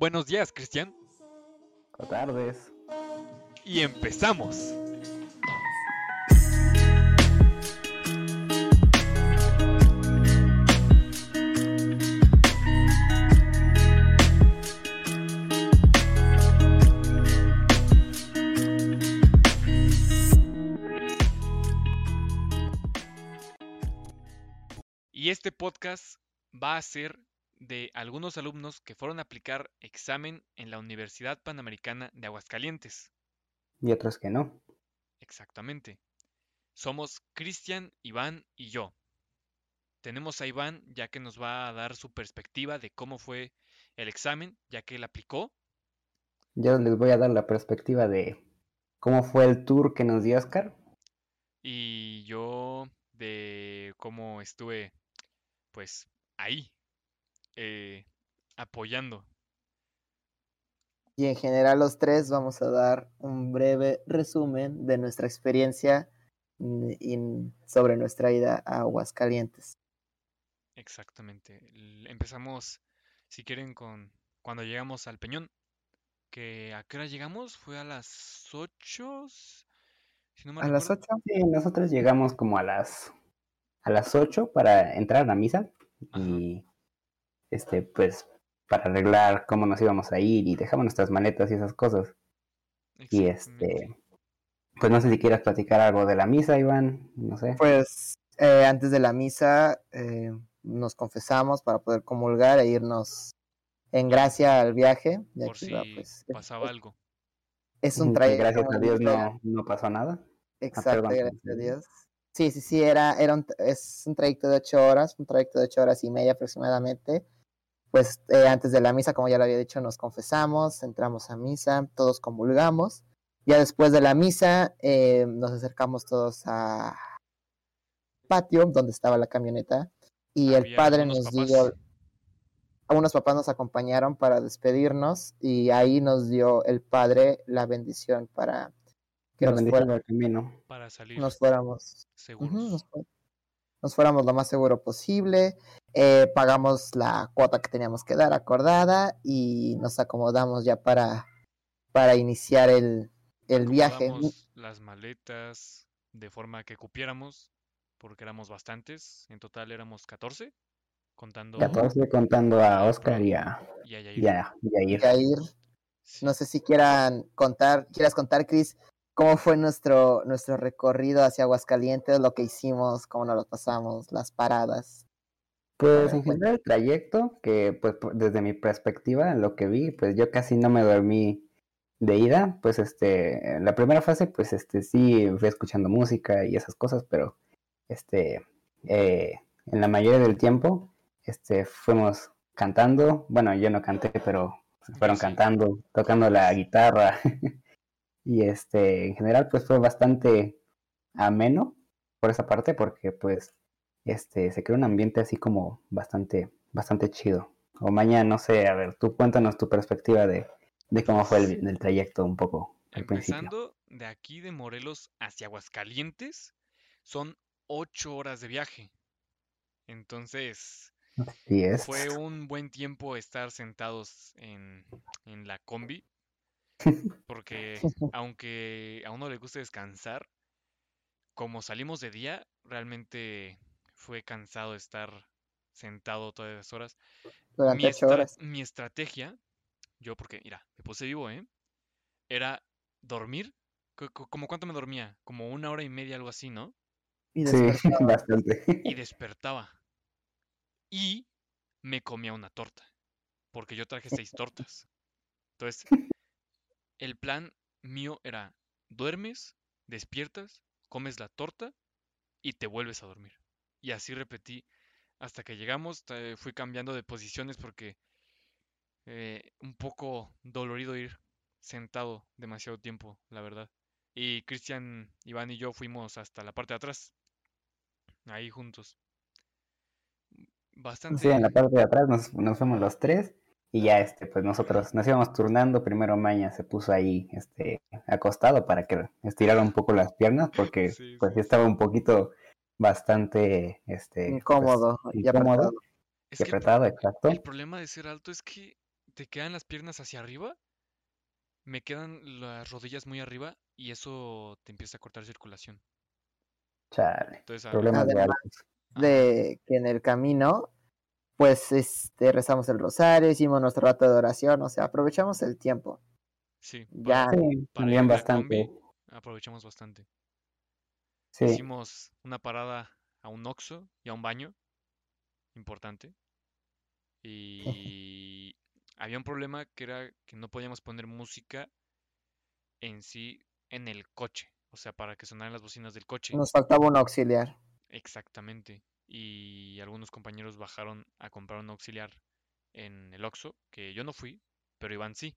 Buenos días, Cristian. Buenas tardes. Y empezamos. Y este podcast va a ser de algunos alumnos que fueron a aplicar examen en la Universidad Panamericana de Aguascalientes. Y otros que no. Exactamente. Somos Cristian, Iván y yo. Tenemos a Iván ya que nos va a dar su perspectiva de cómo fue el examen, ya que él aplicó. Yo les voy a dar la perspectiva de cómo fue el tour que nos dio Oscar. Y yo de cómo estuve, pues, ahí, eh, apoyando. Y en general los tres vamos a dar un breve resumen de nuestra experiencia mm, in- sobre nuestra ida a Aguascalientes. Exactamente. Empezamos, si quieren, con cuando llegamos al Peñón. Que a qué hora llegamos? Fue a las 8. Si no me A las recuerdo. 8 Sí, nosotros llegamos como a las a las 8 para entrar a la misa Ajá. y este pues para arreglar cómo nos íbamos a ir y dejamos nuestras maletas y esas cosas. Y este pues no sé si quieras platicar algo de la misa, Iván, no sé. Pues eh, antes de la misa eh, nos confesamos para poder comulgar e irnos en gracia al viaje. Ya Por que si iba, pues, es- pasaba algo. es un trayecto. Gracias a Dios no, no pasó nada. Exacto, perdón, gracias a. Dios. Sí, sí, sí, era, era un, es un trayecto de ocho horas, un trayecto de ocho horas y media aproximadamente. Pues eh, antes de la misa, como ya lo había dicho, nos confesamos, entramos a misa, todos comulgamos. Ya después de la misa, eh, nos acercamos todos a patio donde estaba la camioneta y el Había padre algunos nos papás. dio, unos papás nos acompañaron para despedirnos y ahí nos dio el padre la bendición para que La nos, del camino. para salir nos fuéramos seguros. Nos, fu- nos fuéramos lo más seguro posible, eh, pagamos la cuota que teníamos que dar acordada y nos acomodamos ya para, para iniciar el, el viaje. Las maletas de forma que cupiéramos, porque éramos bastantes. En total éramos 14, contando 14 contando a Oscar y a, y a y Yair. a Yair. Yair. Sí. No sé si quieran contar, quieras contar, Chris, cómo fue nuestro, nuestro recorrido hacia Aguascalientes, lo que hicimos, cómo nos lo pasamos, las paradas. Pues en general el trayecto, que pues desde mi perspectiva, lo que vi, pues yo casi no me dormí de ida, pues este, la primera fase, pues este, sí fui escuchando música y esas cosas, pero este, eh, en la mayoría del tiempo, este, fuimos cantando, bueno, yo no canté, pero fueron sí. cantando, tocando la guitarra, y este, en general, pues fue bastante ameno por esa parte, porque pues este, se creó un ambiente así como bastante, bastante chido. O mañana, no sé, a ver, tú cuéntanos tu perspectiva de, de cómo fue el, el trayecto un poco al principio. Empezando de aquí de Morelos hacia Aguascalientes, son 8 horas de viaje. Entonces, es. fue un buen tiempo estar sentados en, en la combi, porque aunque a uno le gusta descansar, como salimos de día, realmente fue cansado estar sentado todas esas horas. Durante Mi, ocho estra- horas. mi estrategia, yo porque, mira, me puse vivo, ¿eh? Era dormir. co- co- ¿Como cuánto me dormía? Como una hora y media, algo así, ¿no? Y Sí, despertaba. bastante. Y despertaba. Y me comía una torta. Porque yo traje seis tortas. Entonces, el plan mío era, duermes, despiertas, comes la torta y te vuelves a dormir. Y así repetí hasta que llegamos. Fui cambiando de posiciones porque eh, un poco dolorido ir sentado demasiado tiempo, la verdad. Y Cristian, Iván y yo fuimos hasta la parte de atrás. Ahí juntos. Bastante. Sí, en la parte de atrás nos, nos fuimos los tres y ya este, pues nosotros nos íbamos turnando. Primero Maña se puso ahí este, acostado para que estirara un poco las piernas porque Sí, pues sí, estaba un poquito bastante este, pues, Incómodo y incómodo apretado. Es y el, exacto. el problema de ser alto es que te quedan las piernas hacia arriba, me quedan las rodillas muy arriba y eso te empieza a cortar circulación. Chale. Entonces, Problemas de de que en el camino, pues este, rezamos el rosario, hicimos nuestro rato de oración, o sea, aprovechamos el tiempo. sí, Ya, para, Sí, para también bastante. combi, aprovechamos bastante. Sí, Hicimos una parada a un Oxxo y a un baño, importante. Y había un problema que era que no podíamos poner música en sí en el coche, o sea, para que sonaran las bocinas del coche. nos faltaba un auxiliar. Exactamente. Y algunos compañeros bajaron a comprar un auxiliar en el Oxxo, que yo no fui, pero Iván sí.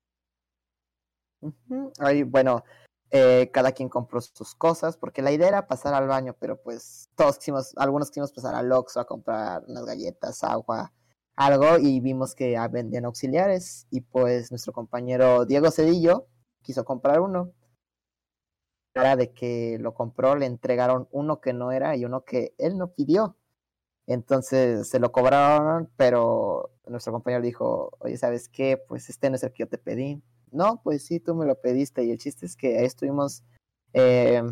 Bueno, eh, cada quien compró sus cosas, porque la idea era pasar al baño, pero pues todos quisimos, algunos quisimos pasar al Oxxo a comprar unas galletas, agua, algo, y vimos que ah, vendían auxiliares, y pues nuestro compañero Diego Cedillo quiso comprar uno. Era de que lo compró, le entregaron uno que no era y uno que él no pidió. Entonces se lo cobraron, pero nuestro compañero dijo, oye, ¿sabes qué? Pues este no es el que yo te pedí. No, pues sí, tú me lo pediste. Y el chiste es que ahí estuvimos eh,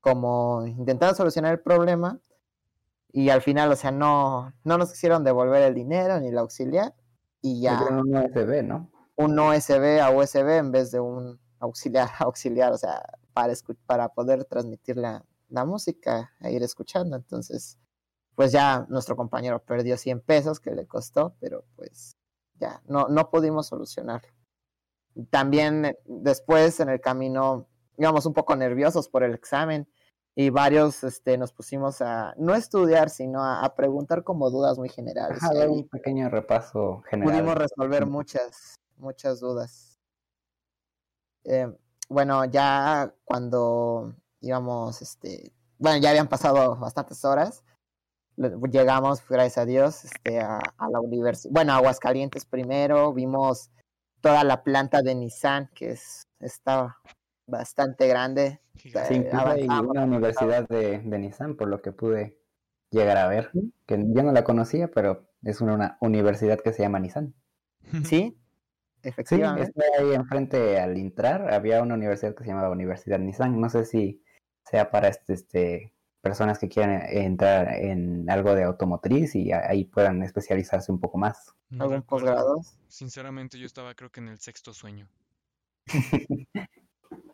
como intentando solucionar el problema. Y al final, o sea, no, no nos quisieron devolver el dinero ni el auxiliar. Y ya un USB, ¿no? un USB a USB en vez de un auxiliar a auxiliar, o sea, para, para poder transmitir la, la música e ir escuchando. Entonces, pues ya nuestro compañero perdió 100 pesos que le costó, pero pues ya no, no pudimos solucionarlo. También después en el camino íbamos un poco nerviosos por el examen y varios este, nos pusimos a no estudiar, sino a, a preguntar como dudas muy generales. Ahí un pequeño repaso general. pudimos resolver muchas, muchas dudas. Eh, bueno, ya cuando íbamos, este, bueno, ya habían pasado bastantes horas, llegamos, gracias a Dios, este, a, a la universidad, bueno, a Aguascalientes primero, vimos toda la planta de Nissan, que es, está bastante grande. Sí, eh, una universidad de, de Nissan, por lo que pude llegar a ver, que yo no la conocía, pero es una, una universidad que se llama Nissan. Sí, Sí, efectivamente. está ahí enfrente al entrar, había una universidad que se llamaba Universidad Nissan, no sé si sea para este, este personas que quieran entrar en algo de automotriz y ahí puedan especializarse un poco más. No ¿Algún posgrado? Sinceramente, yo estaba creo que en el sexto sueño.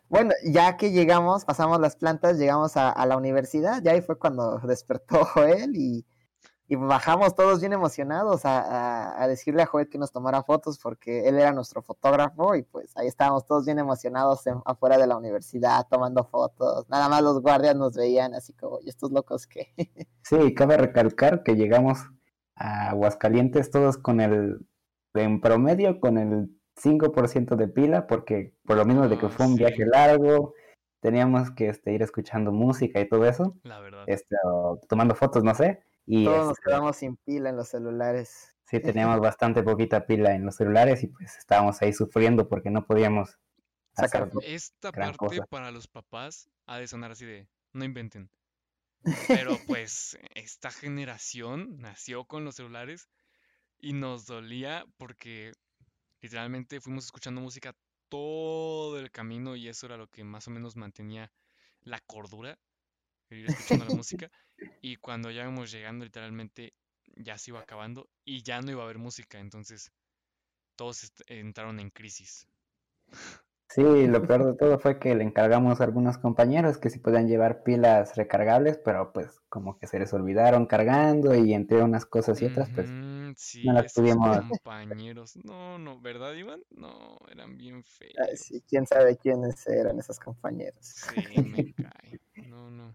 Bueno, ya que llegamos, pasamos las plantas, llegamos a, a la universidad, ya ahí fue cuando despertó Joel y, y bajamos todos bien emocionados a, a- a decirle a Joel que nos tomara fotos porque él era nuestro fotógrafo y pues ahí estábamos todos bien emocionados en- afuera de la universidad tomando fotos. Nada más los guardias nos veían así como, ¿y estos locos qué? Sí, cabe recalcar que llegamos a Aguascalientes todos con el, en promedio, con el 5% de pila, porque por lo mismo de que Ah, fue un viaje largo, teníamos que este, ir escuchando música y todo eso, La verdad. este, o tomando fotos, no sé, y Todos nos este, quedamos sin pila en los celulares. sí teníamos bastante poquita pila en los celulares y pues estábamos ahí sufriendo porque no podíamos Sacar. Esta gran parte cosa. para los papás ha de sonar así de, no inventen. Pero pues esta generación nació con los celulares y nos dolía porque literalmente fuimos escuchando música todo el camino y eso era lo que más o menos mantenía la cordura, ir escuchando la música. Y cuando ya íbamos llegando, literalmente ya se iba acabando y ya no iba a haber música, entonces todos entraron en crisis. Sí, lo peor de todo fue que le encargamos a algunos compañeros que si podían llevar pilas recargables, pero pues como que se les olvidaron cargando y entre unas cosas y otras, pues sí, las esos pudimos- compañeros. No, no, ¿verdad, Iván? No, eran bien feos. Ay, sí, quién sabe quiénes eran esos compañeros. Sí, me cae. No, no.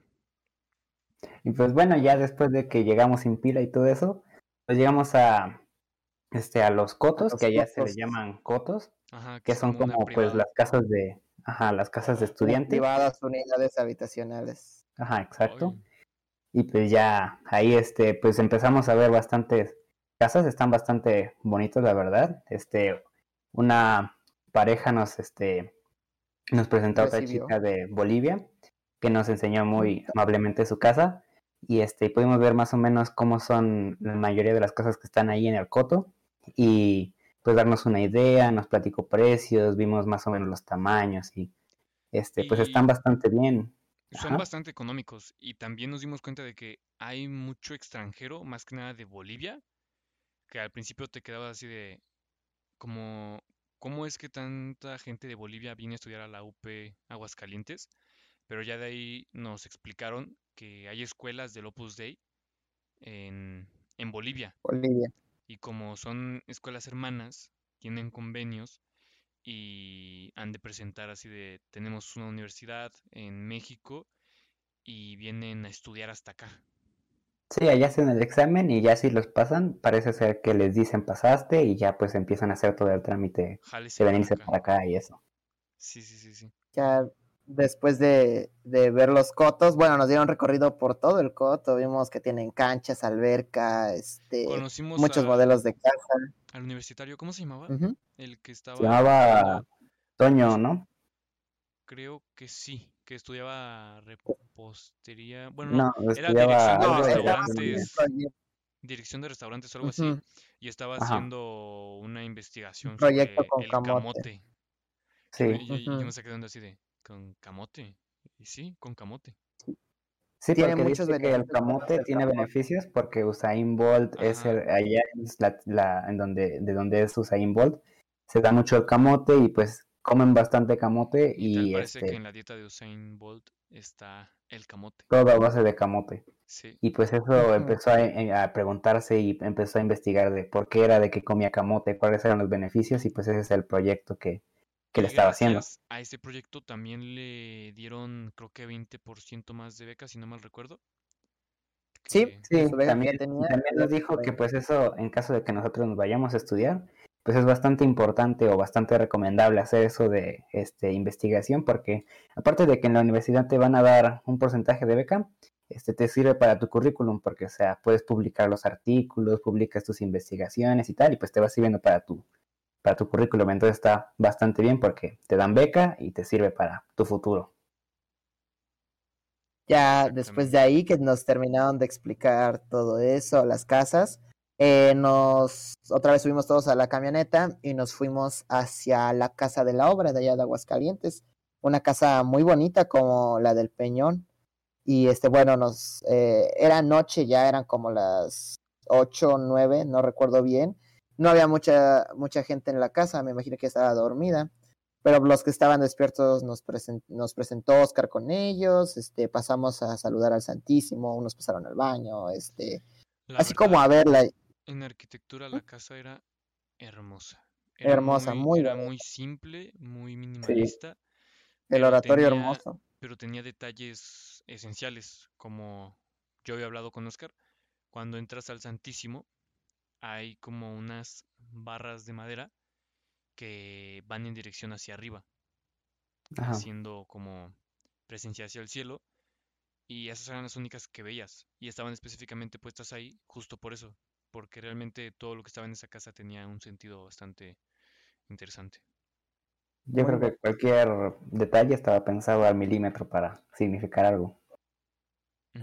Y pues bueno, ya después de que llegamos sin pila y todo eso, pues llegamos a este a los cotos, los que allá se le cotos. llaman cotos, Ajá, que son como pues las casas de, ajá, las casas de estudiantes. Privadas, unidades habitacionales. Ajá, exacto. Y pues ya ahí este pues empezamos a ver bastantes casas, están bastante bonitos la verdad. Este una pareja nos este nos presentó a otra chica de Bolivia que nos enseñó muy amablemente su casa y este pudimos ver más o menos cómo son la mayoría de las casas que están ahí en el coto y pues darnos una idea, nos platicó precios, vimos más o menos los tamaños y este, pues están bastante bien. son Ajá. bastante económicos. Y también nos dimos cuenta de que hay mucho extranjero, más que nada de Bolivia, que al principio te quedabas así de como, ¿cómo es que tanta gente de Bolivia viene a estudiar a la UP Aguascalientes? Pero ya de ahí nos explicaron que hay escuelas del Opus Dei en, en Bolivia. Bolivia. Y como son escuelas hermanas, tienen convenios y han de presentar así de, tenemos una universidad en México y vienen a estudiar hasta acá. Sí, allá hacen el examen y ya si los pasan, parece ser que les dicen pasaste y ya pues empiezan a hacer todo el trámite de Jálese para venirse acá. para acá y eso. Sí, sí, sí, sí. Ya después de, de ver los cotos, bueno, nos dieron recorrido por todo el coto, vimos que tienen canchas, alberca, este, Conocimos muchos a- modelos de casa. al universitario, ¿cómo se llamaba? El que estaba Se llamaba Toño, ¿no? creo que sí, que estudiaba repostería, bueno, no, No, era dirección de restaurantes. dirección de restaurantes o algo así, y estaba Ajá. haciendo una investigación proyecto sobre con el camote. camote. Sí, Y, yo me saqué de onda así de, ¿con camote? Y sí, con camote. sí, Tiene porque muchos dice que el beneficios camote tiene beneficios porque Usain Bolt es el, allá es la, la- en donde, de donde es Usain Bolt, se da mucho el camote y pues comen bastante camote Y parece que este, en la dieta de Usain Bolt está el camote. todo a base de camote. Sí. Y pues eso empezó a, eh, a preguntarse y empezó a investigar de por qué era de que comía camote, cuáles eran los beneficios y pues ese es el proyecto que, que le estaba haciendo. a ese proyecto también le dieron, creo que 20% más de becas, si no mal recuerdo. Sí, Sí, también, tenía, también nos dijo que pues eso, en caso de que nosotros nos vayamos a estudiar, pues es bastante importante o bastante recomendable hacer eso de este, investigación, porque aparte de que en la universidad te van a dar un porcentaje de beca, este te sirve para tu currículum, porque o sea, puedes publicar los artículos, publicas tus investigaciones y tal, y pues te va sirviendo para tu, para tu currículum. Entonces está bastante bien porque te dan beca y te sirve para tu futuro. Ya después de ahí que nos terminaron de explicar todo eso, las casas, eh, nos otra vez subimos todos a la camioneta y nos fuimos hacia la casa de la obra de allá de Aguascalientes, una casa muy bonita como la del Peñón. Y este, bueno, nos eh, era noche, ya eran como las ocho o nueve, no recuerdo bien. No había mucha, mucha gente en la casa, me imagino que estaba dormida pero los que estaban despiertos nos, nos presentó Oscar con ellos, este, pasamos a saludar al Santísimo, unos pasaron al baño, este, la así como a verla. En arquitectura la casa era hermosa. Era Hermosa, muy era bonita. muy simple, muy minimalista, El oratorio tenía, hermoso. pero tenía detalles esenciales, como yo había hablado con Oscar. Cuando entras al Santísimo, hay como unas barras de madera que van en dirección hacia arriba, Ajá. haciendo como presencia hacia el cielo, y esas eran las únicas que veías, y estaban específicamente puestas ahí justo por eso, porque realmente todo lo que estaba en esa casa tenía un sentido bastante interesante. Yo creo que cualquier detalle estaba pensado al milímetro para significar algo.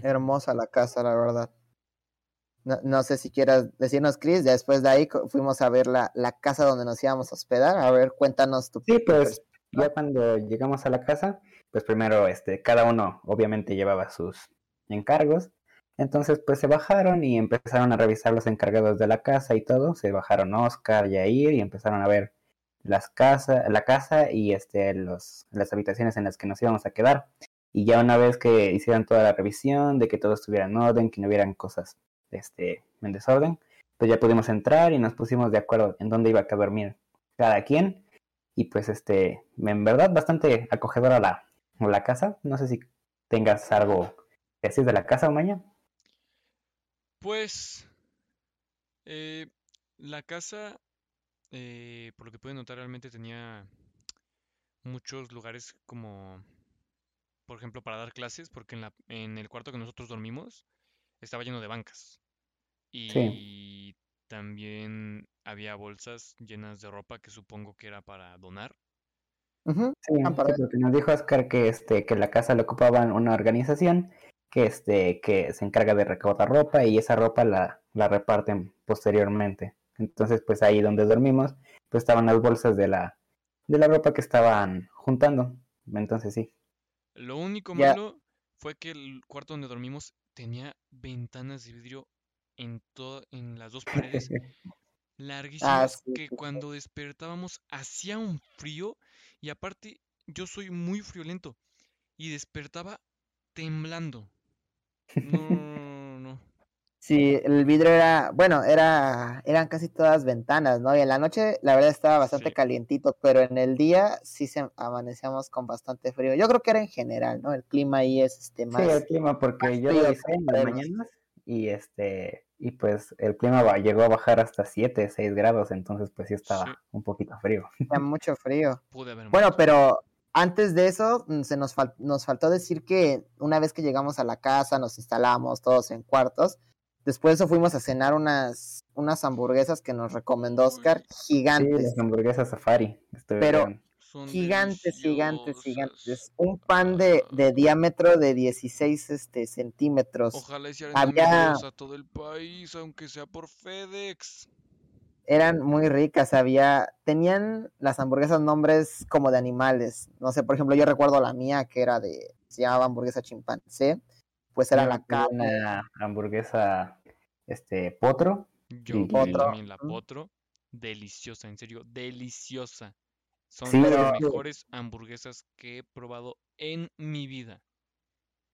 Hermosa la casa, la verdad. No, no sé si quieras decirnos, Chris, ya después de ahí fuimos a ver la, la casa donde nos íbamos a hospedar. A ver, cuéntanos tu, Sí, pues ya cuando llegamos a la casa, pues primero este, cada uno obviamente llevaba sus encargos. Entonces pues se bajaron y empezaron a revisar los encargados de la casa y todo. Se bajaron Oscar, Yair y empezaron a ver las casas, la casa y este, los, las habitaciones en las que nos íbamos a quedar. Y ya una vez que hicieron toda la revisión, de que todo estuviera en orden, que no hubieran cosas este, en desorden, pues ya pudimos entrar y nos pusimos de acuerdo en dónde iba a dormir cada quien. Y pues este, en verdad bastante acogedora la, la casa. No sé si tengas algo que decir de la casa, Omaña. Pues eh, la casa, eh, por lo que pude notar, realmente tenía muchos lugares como, por ejemplo, para dar clases, porque en la, en el cuarto que nosotros dormimos estaba lleno de bancas. Sí. Y también había bolsas llenas de ropa que supongo que era para donar. Sí, ah, para- sí, porque nos dijo Oscar que este, que la casa la ocupaban una organización que este, que se encarga de recaudar ropa y esa ropa la, la reparten posteriormente Entonces, pues ahí donde dormimos, pues estaban las bolsas de la, de la ropa que estaban juntando. Entonces sí. Lo único Ya. malo fue que el cuarto donde dormimos tenía ventanas de vidrio en toda, en las dos paredes larguísimas sí, que sí, cuando despertábamos hacía un frío y aparte yo soy muy friolento y despertaba temblando. No. Sí, el vidrio era, bueno, era, eran casi todas ventanas, ¿no? Y en la noche, la verdad, estaba bastante Sí. calientito, pero en el día sí se amanecíamos con bastante frío. Yo creo que era en general, ¿no? El clima ahí es este Sí, más. el clima, porque yo lo hice en las mañanas y este, y pues el clima llegó a bajar hasta 7, 6 grados, entonces pues sí estaba Sí. un poquito frío. hacía mucho frío. Pude haber Bueno, pero antes de eso, mm, se nos, fal- nos faltó decir que una vez que llegamos a la casa, nos instalamos todos en cuartos. Después de eso fuimos a cenar unas, unas hamburguesas que nos recomendó Oscar, Sí, gigantes. las hamburguesas safari. estuvieron- Son gigantes, gigantes, gigantes. Un pan de, de diámetro de 16 este, centímetros. Ojalá hicieran Había- a todo el país, aunque sea por FedEx. Eran muy ricas, había, tenían las hamburguesas nombres como de animales. No sé, por ejemplo, yo recuerdo la mía que era de, se llamaba hamburguesa chimpancé, pues era la carne. Una hamburguesa, este, potro. Yo Y- Potro. también la potro. Deliciosa, en serio, deliciosa. Son Sí, pero- las mejores hamburguesas que he probado en mi vida.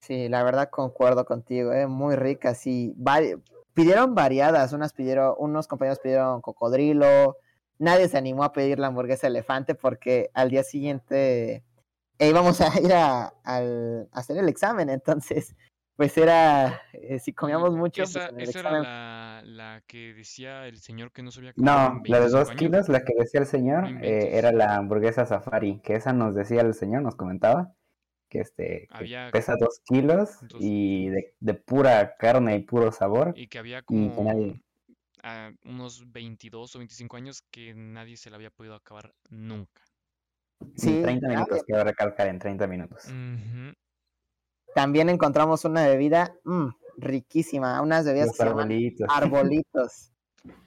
Sí, la verdad concuerdo contigo, eh, muy ricas y vari- pidieron variadas, unas pidieron, unos compañeros pidieron cocodrilo, nadie se animó a pedir la hamburguesa elefante porque al día siguiente eh, íbamos a ir a hacer el examen, entonces pues era, eh, si comíamos mucho, Esa, pues en el esa era la, la que decía el señor que no sabía comer No, en la de 25 dos años. kilos, la que decía el señor, No eh, era la hamburguesa safari, que esa nos decía el señor, nos comentaba, que este, que pesa dos kilos Dos- y de, de pura carne y puro sabor. Y que había que como nadie- ah, unos 22 o 25 años que nadie se la había podido acabar nunca. En Sí, 30 nadie. minutos, quiero recalcar, en 30 minutos. Ujú. También encontramos una bebida mm, riquísima, unas bebidas Los que se llaman arbolitos. arbolitos.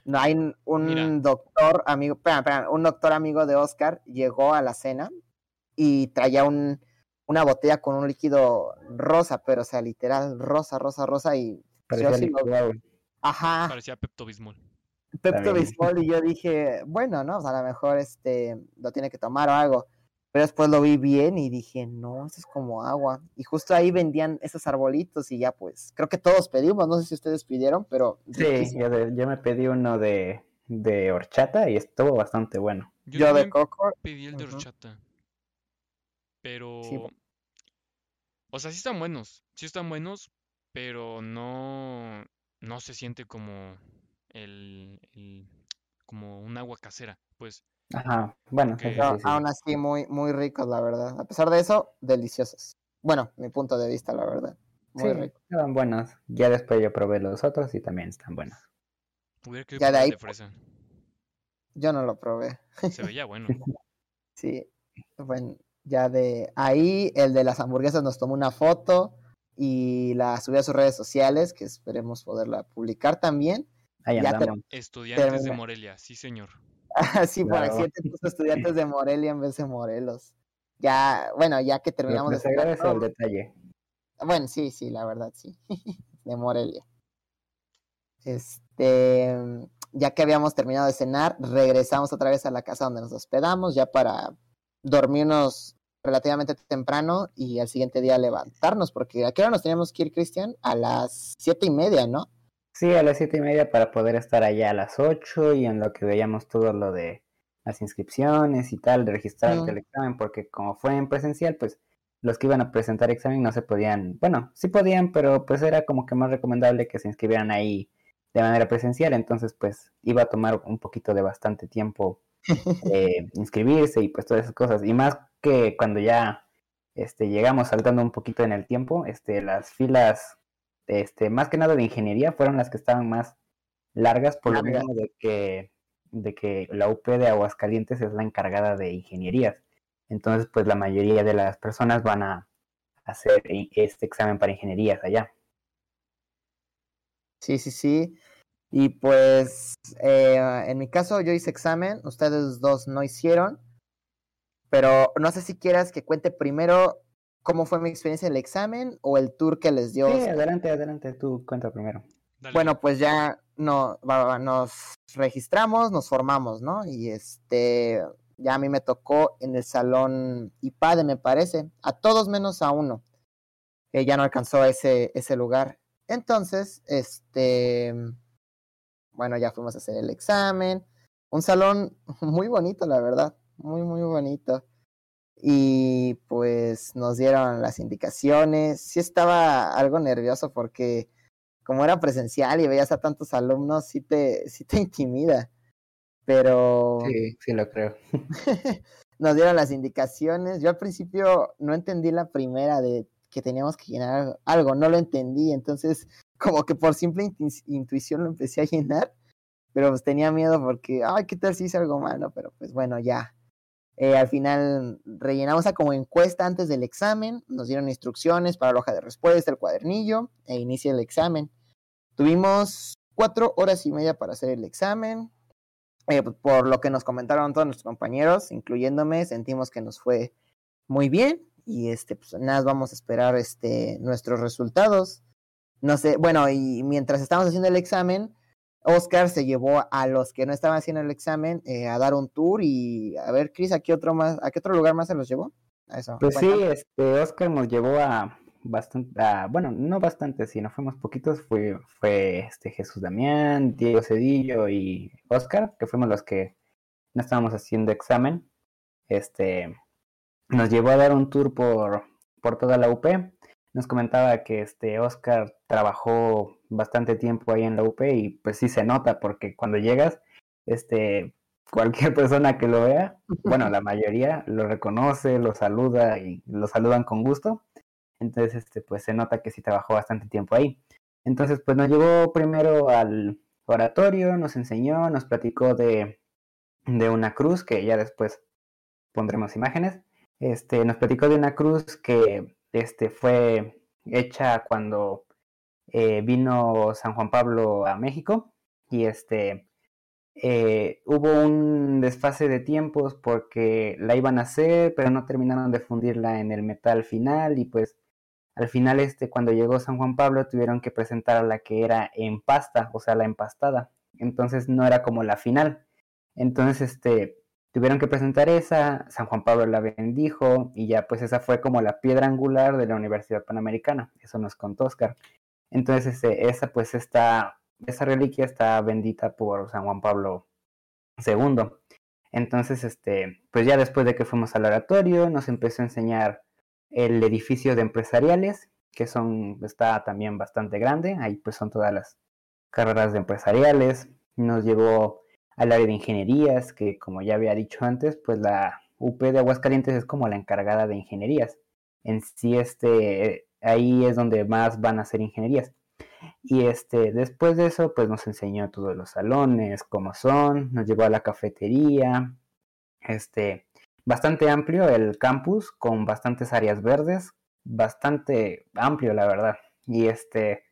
No hay un- Mira. doctor amigo, espera, espera, un doctor amigo de Oscar llegó a la cena y traía un, una botella con un líquido rosa, pero o sea, literal rosa, rosa, rosa y Parecía yo sí lo- ajá, Parecía Pepto Bismol. Pepto bien. Bismol y yo dije, bueno, no, o sea, a lo mejor este lo tiene que tomar o algo. Pero después lo vi bien y dije, no, esto es como agua. Y justo ahí vendían esos arbolitos y ya pues, creo que todos pedimos, no sé si ustedes pidieron, pero Sí, yo, de- yo me pedí uno de, de horchata y estuvo bastante bueno. Yo, yo de coco, pedí el de horchata. Pero. O sea, sí están buenos. Sí están buenos, pero no. No se siente como el. el- como un agua casera. Pues. Ajá, bueno, pero sí, sí. aún así muy, muy ricos, la verdad. A pesar de eso, deliciosos. Bueno, mi punto de vista, la verdad. Muy Sí, rico. estaban buenos. Ya después yo probé los otros y también están buenos. Hubiera Ya de ahí, fresa. Yo no lo probé. Se veía bueno. Sí, bueno, ya de ahí el de las hamburguesas nos tomó una foto y la subió a sus redes sociales, que esperemos poderla publicar también. Ahí Ya andamos. Estudiantes de. Morelia, sí, señor. Así por Claro. accidente puso estudiantes de Morelia en vez de Morelos. Ya, bueno, ya que terminamos de el detalle. Bueno, sí, sí, la verdad, sí. de Morelia. Este, ya que habíamos terminado de cenar, regresamos otra vez a la casa donde nos hospedamos, ya para dormirnos relativamente temprano y al siguiente día levantarnos, porque a qué hora nos teníamos que ir, Cristian? A las siete y media, ¿no? Sí, a las siete y media para poder estar allá a las ocho y en lo que veíamos todo lo de las inscripciones y tal, de registrar Mm. el examen, porque como fue en presencial, pues los que iban a presentar examen no se podían, bueno, sí podían, pero pues era como que más recomendable que se inscribieran ahí de manera presencial, entonces pues iba a tomar un poquito de bastante tiempo eh, inscribirse y pues todas esas cosas, y más que cuando ya este, llegamos saltando un poquito en el tiempo, este, las filas este, más que nada de ingeniería fueron las que estaban más largas por lo mismo de que, de que la UP de Aguascalientes es la encargada de ingenierías. Entonces, pues la mayoría de las personas van a hacer i- este examen para ingenierías allá. Sí, sí, sí. Y pues, eh, en mi caso yo hice examen, ustedes dos no hicieron, pero no sé si quieras que cuente primero cómo fue mi experiencia en el examen o el tour que les dio. Sí, adelante, adelante, tú cuenta primero. Dale. Bueno, pues ya no, va- va- nos registramos, nos formamos, ¿no? Y este, ya a mí me tocó en el salón IPADE, me parece, a todos menos a uno, que ya no alcanzó ese, ese lugar. Entonces, este, bueno, ya fuimos a hacer el examen, un salón muy bonito, la verdad, muy, muy bonito. Y pues nos dieron las indicaciones. Sí estaba algo nervioso porque como era presencial y veías a tantos alumnos, sí te, sí te intimida. Pero Sí, sí lo creo. nos dieron las indicaciones. Yo al principio no entendí la primera de que teníamos que llenar algo, no lo entendí. Entonces, como que por simple intu- intuición lo empecé a llenar, pero pues tenía miedo porque, ay, ¿qué tal si hice algo malo? Pero pues bueno, ya. Eh, al final rellenamos a como encuesta antes del examen, nos dieron instrucciones para la hoja de respuesta, el cuadernillo e inicia el examen. Tuvimos cuatro horas y media para hacer el examen. Eh, por lo que nos comentaron todos nuestros compañeros, incluyéndome, sentimos que nos fue muy bien y este pues nada, vamos a esperar este nuestros resultados. No sé, bueno, y mientras estábamos haciendo el examen, Oscar se llevó a los que no estaban haciendo el examen eh, a dar un tour y a ver, Chris, ¿a qué otro más, a qué otro lugar más se los llevó? Eso. Pues sí, este, Oscar nos llevó a bastante, a- bueno, no bastante, sino fuimos poquitos, fue, fue este Jesús Damián, Diego Cedillo y Oscar, que fuimos los que no estábamos haciendo examen. Este, nos llevó a dar un tour por, por toda la UP. Nos comentaba que este Oscar trabajó bastante tiempo ahí en la UP y pues sí se nota porque cuando llegas, este, cualquier persona que lo vea, bueno, la mayoría lo reconoce, lo saluda y lo saludan con gusto. Entonces, este, pues se nota que sí trabajó bastante tiempo ahí. Entonces, pues nos llevó primero al oratorio, nos enseñó, nos platicó de, de una cruz, que ya después pondremos imágenes. Este, nos platicó de una cruz que este, fue hecha cuando eh, vino San Juan Pablo a México y este eh, hubo un desfase de tiempos porque la iban a hacer, pero no terminaron de fundirla en el metal final y pues al final este cuando llegó San Juan Pablo tuvieron que presentar la que era en pasta, o sea, la empastada. Entonces no era como la final. Entonces este tuvieron que presentar esa, San Juan Pablo la bendijo y ya pues esa fue como la piedra angular de la Universidad Panamericana. Eso nos contó Oscar. Entonces este, esa pues está esa reliquia está bendita por San Juan Pablo II. Entonces, este, pues ya después de que fuimos al oratorio, nos empezó a enseñar el edificio de empresariales, que son, está también bastante grande, ahí pues son todas las carreras de empresariales, nos llevó al área de ingenierías, que como ya había dicho antes, pues la UP de Aguascalientes es como la encargada de ingenierías. En sí, este, ahí es donde más van a hacer ingenierías. Y este, después de eso, pues nos enseñó todos los salones, cómo son, nos llevó a la cafetería, este, bastante amplio el campus, con bastantes áreas verdes, bastante amplio, la verdad. Y este,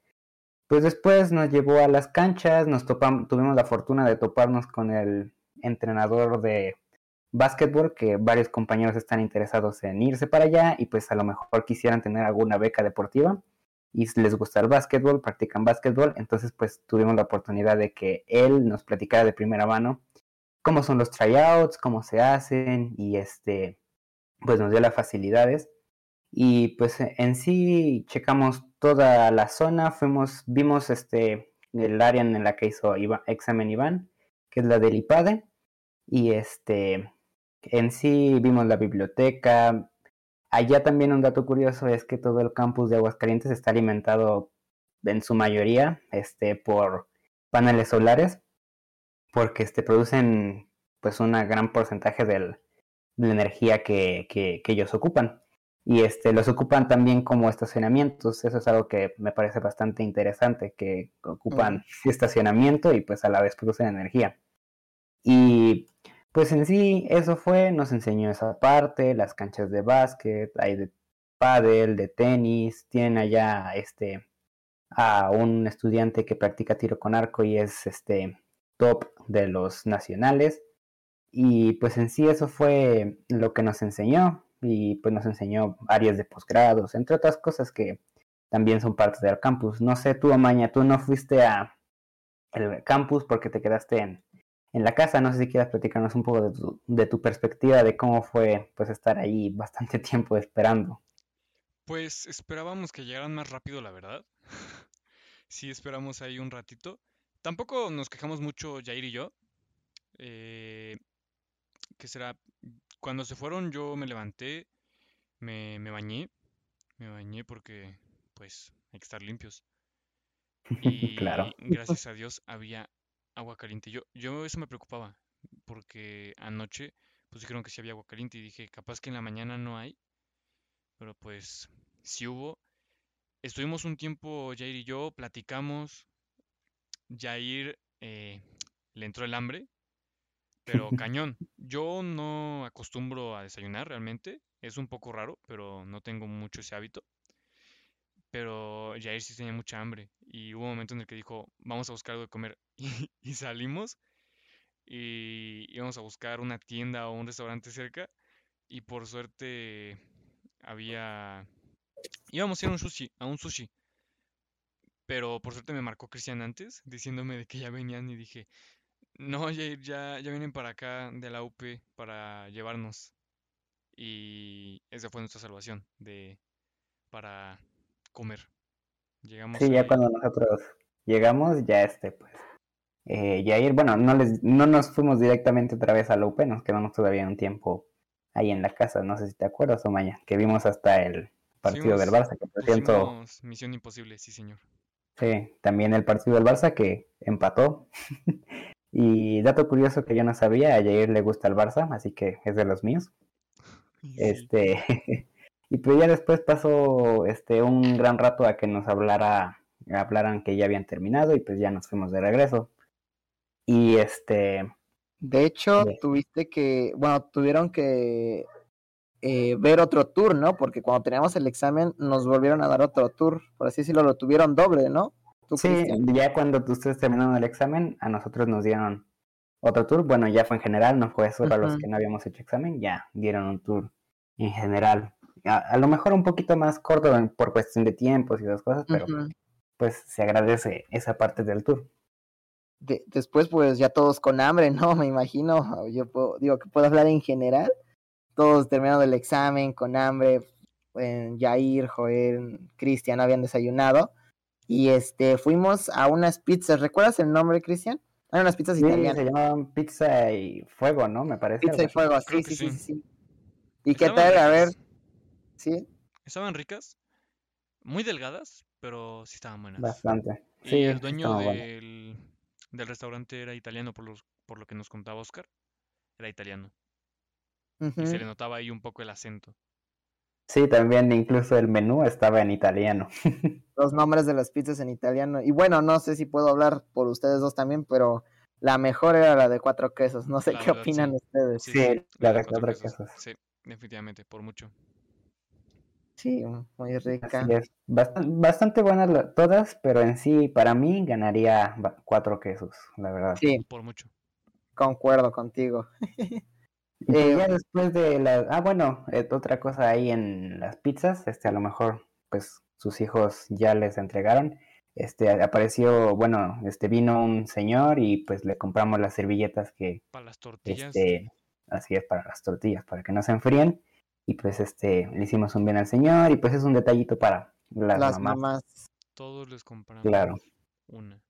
pues después nos llevó a las canchas, nos topamos, tuvimos la fortuna de toparnos con el entrenador de básquetbol, que varios compañeros están interesados en irse para allá y pues a lo mejor quisieran tener alguna beca deportiva y les gusta el básquetbol, practican básquetbol, entonces pues tuvimos la oportunidad de que él nos platicara de primera mano cómo son los tryouts, cómo se hacen y este pues nos dio las facilidades. Y pues en sí checamos toda la zona, fuimos vimos este el área en la que hizo Iván, examen Iván, que es la del IPADE y este en sí vimos la biblioteca, Allá también un dato curioso es que todo el campus de Aguascalientes está alimentado en su mayoría este, por paneles solares, porque este, producen pues un gran porcentaje del, de la energía que, que, que, ellos ocupan. Y este, los ocupan también como estacionamientos. Eso es algo que me parece bastante interesante, que ocupan mm. estacionamiento y pues a la vez producen energía. Y pues en sí, eso fue, nos enseñó esa parte, las canchas de básquet, hay de pádel, de tenis, tienen allá este a un estudiante que practica tiro con arco y es este top de los nacionales. Y pues en sí eso fue lo que nos enseñó y pues nos enseñó áreas de posgrados, entre otras cosas que también son parte del campus. No sé, tú, Amaña, tú no fuiste a el campus porque te quedaste en, en la casa. No sé si quieras platicarnos un poco de tu, de tu perspectiva de cómo fue pues estar ahí bastante tiempo esperando. Pues esperábamos que llegaran más rápido, la verdad. sí, esperamos ahí un ratito. Tampoco nos quejamos mucho Jair y yo. Eh, ¿Qué será? Cuando se fueron yo me levanté, me, me bañé. Me bañé porque pues hay que estar limpios. Y Claro. gracias a Dios había agua caliente. Yo, yo eso me preocupaba, porque anoche pues dijeron que sí había agua caliente y dije, capaz que en la mañana no hay, pero pues sí hubo. Estuvimos un tiempo, Jair y yo, platicamos. Jair eh, le entró el hambre, pero cañón. Yo no acostumbro a desayunar realmente, es un poco raro, pero no tengo mucho ese hábito. Pero Jair sí tenía mucha hambre y hubo un momento en el que dijo, vamos a buscar algo de comer. Y, salimos y íbamos a buscar una tienda o un restaurante cerca y por suerte había... Íbamos a ir a un sushi, a un sushi, pero por suerte me marcó Cristian antes diciéndome de que ya venían y dije, no, Jair, ya, ya vienen para acá de la UP para llevarnos. Y esa fue nuestra salvación de para comer. Llegamos Sí, ya cuando nosotros llegamos, ya este, pues, eh, Yair, bueno, no les, no nos fuimos directamente otra vez a la UP, nos quedamos todavía un tiempo ahí en la casa, no sé si te acuerdas, Omaña, que vimos hasta el partido del Barça, que por cierto, Misión Imposible, sí, señor. sí, también el partido del Barça que empató. Y dato curioso que yo no sabía, a Yair le gusta el Barça, así que es de los míos. Sí, Este, y pues ya después pasó este un gran rato a que nos hablara, hablaran que ya habían terminado y pues ya nos fuimos de regreso. Y este, De hecho, de- tuviste que, bueno, tuvieron que eh, ver otro tour, ¿no? Porque cuando teníamos el examen nos volvieron a dar otro tour, por así decirlo, lo tuvieron doble, ¿no? ¿Tú, sí, Cristian? ya cuando ustedes terminaron el examen, a nosotros nos dieron otro tour. Bueno, ya fue en general, no fue solo a los que no habíamos hecho examen, ya dieron un tour en general. A, a lo mejor un poquito más corto en- por cuestión de tiempos y esas cosas, pero pues se agradece esa parte del tour. De- después, pues ya todos con hambre, ¿no? Me imagino, yo puedo- digo que puedo hablar en general, todos terminando el examen con hambre, eh, Jair, Joel, Cristian habían desayunado y este fuimos a unas pizzas, ¿recuerdas el nombre, Cristian? Eran unas pizzas Sí, italianas. se llamaban pizza y fuego, ¿no? Me parece. Pizza y fuego, sí, sí, sí, sí. ¿Y qué tal? A ver. Sí. Estaban ricas, muy delgadas, pero sí estaban buenas. Bastante. Y Sí, el dueño bueno. del, del restaurante era italiano, por los, por lo que nos contaba Oscar. Era italiano. Y se le notaba ahí un poco el acento. Sí, también incluso el menú estaba en italiano. Los nombres de las pizzas en italiano. Y bueno, no sé si puedo hablar por ustedes dos también, pero la mejor era la de cuatro quesos. No sé La qué verdad, opinan sí. ustedes. Sí, Sí, sí, la la de de cuatro cuatro quesos. quesos. Sí, definitivamente, por mucho. Sí, muy Así rica. es. Bastante buenas la- todas, pero en sí, para mí, ganaría cuatro quesos, la verdad. Sí, Por mucho. concuerdo contigo. Y pues Eh, ya después de la... Ah, bueno, eh, otra cosa ahí en las pizzas, este, a lo mejor, pues, sus hijos ya les entregaron. Este, apareció, bueno, este, vino un señor y pues le compramos las servilletas que, Para las tortillas, este, así es, para las tortillas, para que no se enfríen. Y pues, este, le hicimos un bien al señor y pues es un detallito para las las mamás, mamás. todos les compramos claro. una.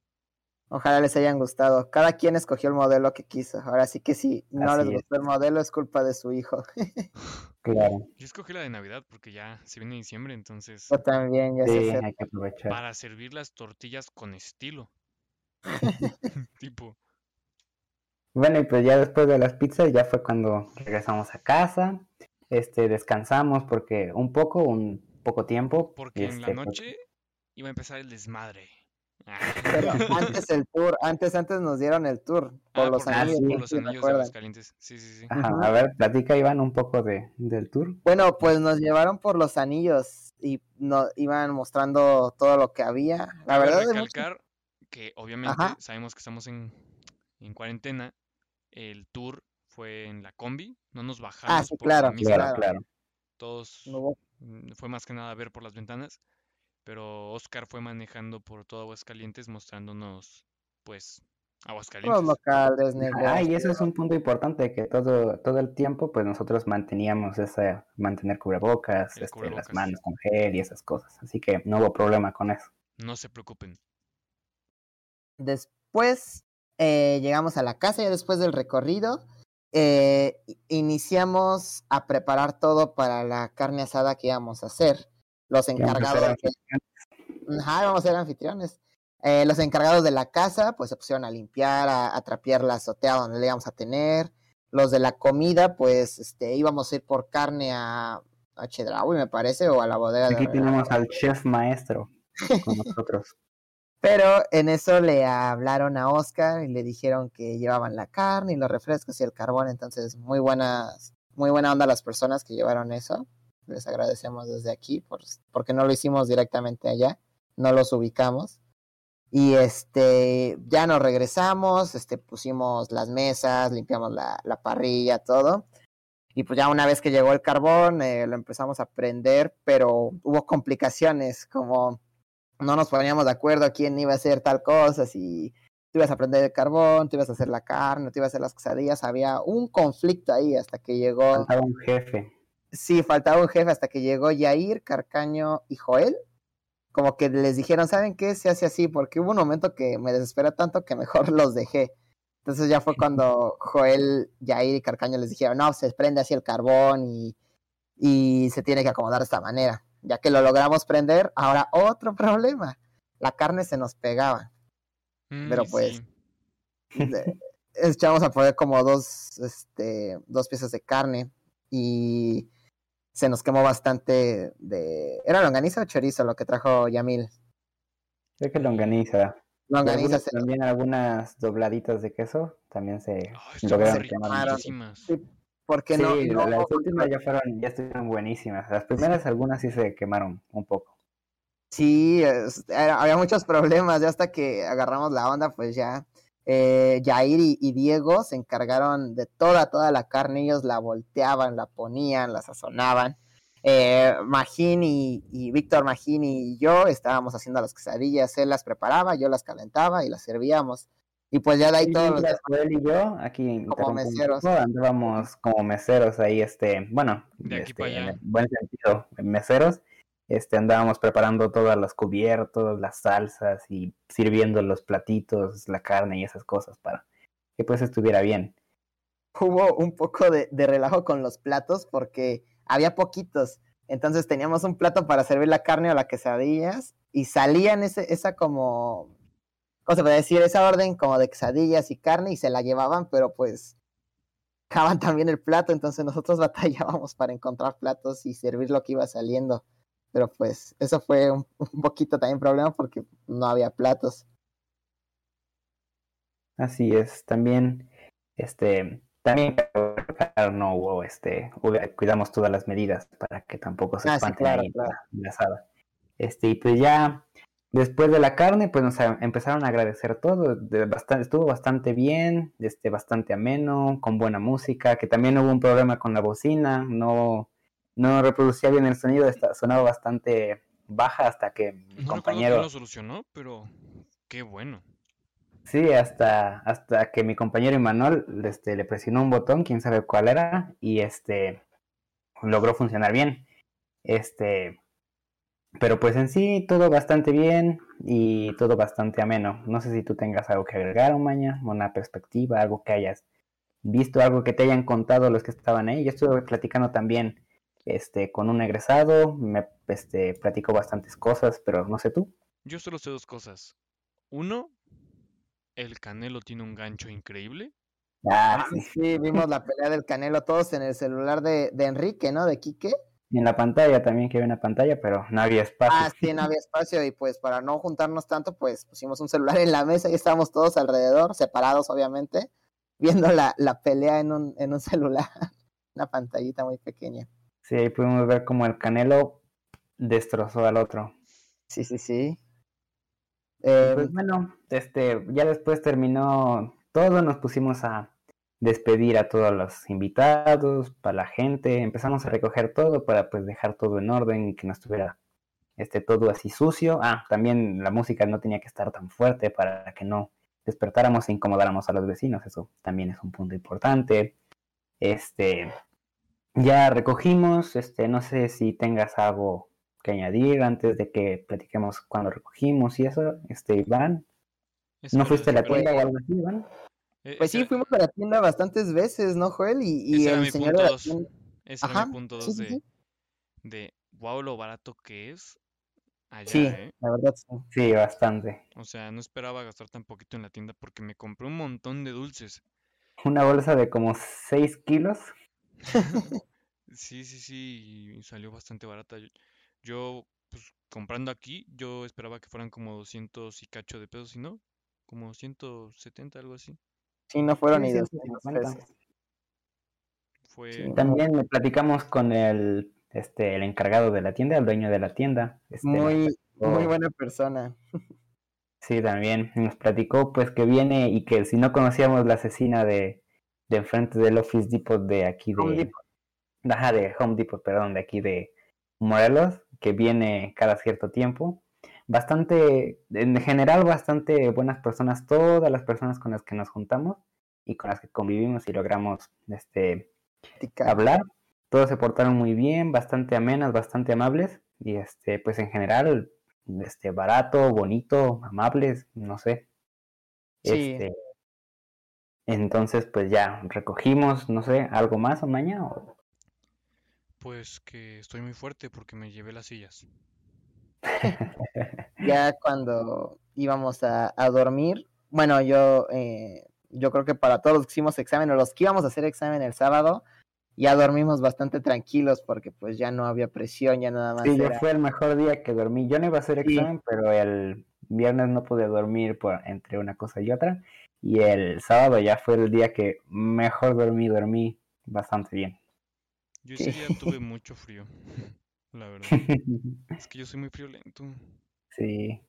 Ojalá les hayan gustado. Cada quien escogió el modelo que quiso. Ahora sí que si no Así les es. gustó el modelo es culpa de su hijo. Claro, Yo escogí la de Navidad porque ya se viene diciembre, entonces Yo también, ya sí, sé hay que aprovechar. para servir las tortillas con estilo. Tipo, Bueno, y pues ya después de las pizzas ya fue cuando regresamos a casa, este, descansamos porque un poco, un poco tiempo, porque en la este, pues, noche iba a empezar el desmadre. Pero antes el tour, antes, antes nos dieron el tour por Ah, los por, anillos. sí, por los anillos de recuerdan. Aguascalientes. Sí, sí, sí. Ajá, a ver, platica Iván un poco de, del tour. Bueno, pues nos llevaron por los anillos y nos iban mostrando todo lo que había. La verdad, mucho- que obviamente Ajá. sabemos que estamos en, en cuarentena. El tour fue en la combi, no nos bajamos Ah, sí, por la claro, misma. Claro, claro. claro. Todos no mm, fue más que nada ver por las ventanas, pero Oscar fue manejando por todo Aguascalientes mostrándonos pues los Aguascalientes. locales, negros. Ah, y eso es un punto importante que todo, todo el tiempo, pues nosotros manteníamos esa, mantener cubrebocas, este, cubrebocas. las manos con gel y esas cosas. Así que no hubo problema con eso. No se preocupen. Después eh, llegamos a la casa, ya después del recorrido, eh, iniciamos a preparar todo para la carne asada que íbamos a hacer. Los encargados, de- Ajá, íbamos a ser anfitriones. Eh, los encargados de la casa, pues se pusieron a limpiar, a, a trapear la azotea donde le íbamos a tener. Los de la comida, pues este, íbamos a ir por carne a, a Chedraui, me parece, o a la bodega de Aquí tenemos al chef maestro con nosotros. Pero en eso le hablaron a Oscar y le dijeron que llevaban la carne y los refrescos y el carbón. Entonces, muy buenas, muy buena onda las personas que llevaron eso. Les agradecemos desde aquí por, porque no lo hicimos directamente allá, no los ubicamos. Y este, ya nos regresamos, este, pusimos las mesas, limpiamos la, la parrilla, todo. Y pues ya una vez que llegó el carbón, eh, lo empezamos a prender, pero hubo complicaciones como no nos poníamos de acuerdo quién iba a hacer tal cosa, si tú ibas a prender el carbón, tú ibas a hacer la carne, tú ibas a hacer las quesadillas, había un conflicto ahí hasta que llegó, Faltaba un jefe. sí, faltaba un jefe hasta que llegó Yair, Carcaño y Joel, como que les dijeron, ¿saben qué? Se hace así, porque hubo un momento que me desesperó tanto que mejor los dejé. Entonces ya fue cuando Joel, Yair y Carcaño les dijeron, no, se prende así el carbón y, y se tiene que acomodar de esta manera. Ya que lo logramos prender, ahora otro problema. La carne se nos pegaba. Pero Mm, pues, sí. Echamos a poner como dos, este, dos piezas de carne y se nos quemó bastante de... ¿Era longaniza o chorizo lo que trajo Yamil? Creo que longaniza. Longaniza algunas- se- también algunas dobladitas de queso también se lograron quemar. Sí, porque Sí, no, no- las últimas ya fueron, ya estuvieron buenísimas. Las primeras algunas sí se quemaron un poco. Sí, es- era- había muchos problemas, ya hasta que agarramos la onda, pues ya eh, Jair y, y Diego se encargaron de toda, toda la carne, ellos la volteaban, la ponían, la sazonaban. Eh, Magín y, y Víctor Magín y yo estábamos haciendo las quesadillas, él las preparaba, yo las calentaba y las servíamos. Y pues ya de ahí todos los mientras Joel y yo, aquí un meseros. poco, andábamos como meseros ahí, este, bueno, De aquí este, pa' en allá. el buen sentido, meseros, este, andábamos preparando todas las cubiertos, las salsas y sirviendo los platitos, la carne y esas cosas para que pues estuviera bien. hubo un poco de, de relajo con los platos porque había poquitos. Entonces teníamos un plato para servir la carne o las quesadillas y salían ese, esa como, ¿cómo se puede decir? Esa orden como de quesadillas y carne y se la llevaban, pero pues dejaban también el plato. Entonces nosotros batallábamos para encontrar platos y servir lo que iba saliendo. Pero pues eso fue un, un poquito también problema porque no había platos. Así es, también, este, también no hubo, este, cuidamos todas las medidas para que tampoco se Ah, sí, espanten claro, ahí en la- la asada. Este, y pues ya después de la carne, pues nos a- empezaron a agradecer todo, de bastante, estuvo bastante bien, este, bastante ameno, con buena música, que también hubo un problema con la bocina, no, no reproducía bien el sonido, sonaba bastante baja hasta que mi No compañero... lo solucionó, pero qué bueno. Sí, hasta, hasta que mi compañero Imanol este, le presionó un botón, quién sabe cuál era, y este logró funcionar bien. Este, pero pues en sí todo bastante bien y todo bastante ameno. No sé si tú tengas algo que agregar, Omaña, una perspectiva, algo que hayas visto, algo que te hayan contado los que estaban ahí. Yo estuve platicando también este, con un egresado, me este, platicó bastantes cosas, pero no sé tú. Yo solo sé dos cosas. Uno, el Canelo tiene un gancho increíble. Ah, Ah, sí. sí, vimos la pelea del Canelo todos en el celular de, de Enrique, ¿no? De Quique. En la pantalla también que había una pantalla, pero no había espacio. Ah, sí, no había espacio y pues para no juntarnos tanto, pues pusimos un celular en la mesa y estábamos todos alrededor, separados obviamente, viendo la, la pelea en un, en un celular, una pantallita muy pequeña. Sí, ahí pudimos ver como el Canelo destrozó al otro. Sí, sí, sí. Y Eh, pues bueno, este, ya después terminó todo, nos pusimos a despedir a todos los invitados, para la gente, empezamos a recoger todo para pues dejar todo en orden y que no estuviera este todo así sucio. Ah, también la música no tenía que estar tan fuerte para que no despertáramos e incomodáramos a los vecinos, eso también es un punto importante. Este, ya recogimos, este, no sé si tengas algo que añadir antes de que platiquemos cuando recogimos y eso, este, Iván. ¿No fuiste a la tienda o algo así, Iván? Eh, pues sí, era- fuimos a la tienda bastantes veces, ¿no, Joel? Y, y Ese era el mi señor punto tienda... Ese era Ajá, mi punto sí, 2 sí, de, sí. de wow lo barato que es allá, Sí, ¿eh? la verdad sí. Sí, bastante. O sea, no esperaba gastar tan poquito en la tienda porque me compré un montón de dulces. Una bolsa de como 6 kilos. Sí, sí, sí, y salió bastante barata. Yo, yo, pues comprando aquí, yo esperaba que fueran como 200 y cacho de pesos, y no, como 170, algo así. Sí, no fueron ni sí, 200 150. pesos. Fue, Sí. También me platicamos con el, este, el encargado de la tienda, el dueño de la tienda. Este, Muy, platicó- muy buena persona. Sí, también nos platicó pues que viene y que si no conocíamos la asesina de, de enfrente del Office Depot de aquí de... Home Depot. Ajá, de Home Depot, perdón, de aquí de Morelos, que viene cada cierto tiempo. Bastante, en general, bastante buenas personas, todas las personas con las que nos juntamos y con las que convivimos y logramos este, hablar. Todos se portaron muy bien, bastante amenas, bastante amables y este, pues en general, este, barato, bonito, amables, no sé. Sí. Este, entonces, pues ya recogimos, no sé, algo más o mañana. pues que estoy muy fuerte porque me llevé las sillas. Ya cuando íbamos a, a dormir, bueno, yo, eh, yo creo que para todos los que hicimos examen o los que íbamos a hacer examen el sábado, ya dormimos bastante tranquilos porque pues ya no había presión, ya nada más Sí, ya era... fue el mejor día que dormí. Yo no iba a hacer Sí. examen, pero el viernes no pude dormir por, entre una cosa y otra. Y el sábado ya fue el día que mejor dormí, dormí bastante bien. Yo ese Sí. día tuve mucho frío, la verdad. Es que yo soy muy friolento. Sí,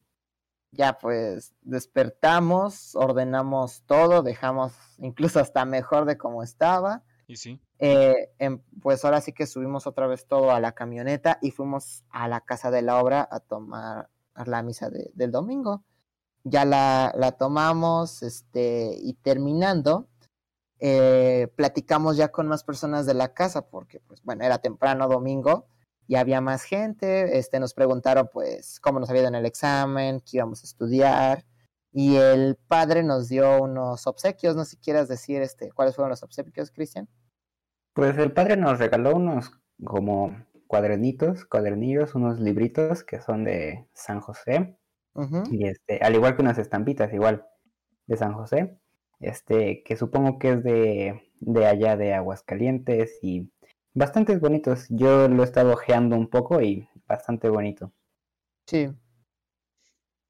Ya pues despertamos, ordenamos todo, dejamos incluso hasta mejor de como estaba. Y sí, Eh, em, pues ahora sí que subimos otra vez todo a la camioneta y fuimos a la casa de la obra a tomar la misa de- del domingo. Ya la, la tomamos, este, y terminando, eh, platicamos ya con más personas de la casa, porque pues bueno, era temprano domingo y había más gente, este, nos preguntaron pues cómo nos había ido en el examen, qué íbamos a estudiar, y el padre nos dio unos obsequios, no sé si quieras decir este, cuáles fueron los obsequios, Cristian. Pues el padre nos regaló unos como cuadernitos, cuadernillos, unos libritos que son de San José. Y este, al igual que unas estampitas, igual de San José. Este, que supongo que es de, de allá de Aguascalientes y bastante bonitos. Yo lo he estado ojeando un poco y bastante bonito. Sí.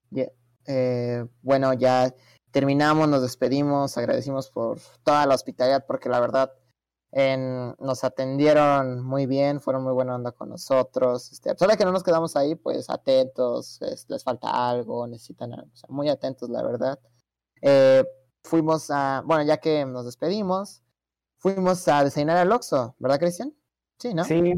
Ya, eh, bueno, ya terminamos, nos despedimos, agradecimos por toda la hospitalidad porque la verdad nos atendieron muy bien, fueron muy buena onda con nosotros. Este, que no nos quedamos ahí, pues atentos, es- les falta algo, necesitan algo, muy atentos, la verdad. Eh, fuimos a, bueno, ya que nos despedimos, fuimos a desayunar al Oxxo, ¿verdad, Cristian? Sí, ¿no? Sí,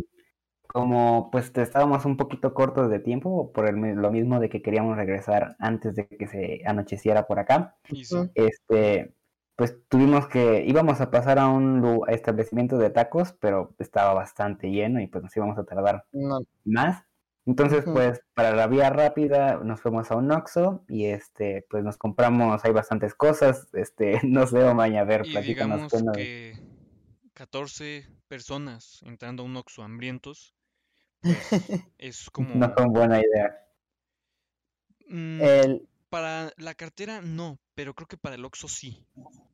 como pues estábamos un poquito cortos de tiempo por el lo mismo de que queríamos regresar antes de que se anocheciera por acá. sí. Este, pues tuvimos que, íbamos a pasar a un establecimiento de tacos, pero estaba bastante lleno y pues nos íbamos a tardar No, más. Entonces, pues, para la vía rápida nos fuimos a un Oxxo y este, pues nos compramos, hay bastantes cosas, este, no sé, Omaña, a ver, Y platícanos digamos que 14 personas entrando a un Oxxo hambrientos, pues es como... no fue buena idea. mm, el, para la cartera no, pero creo que para el Oxxo sí.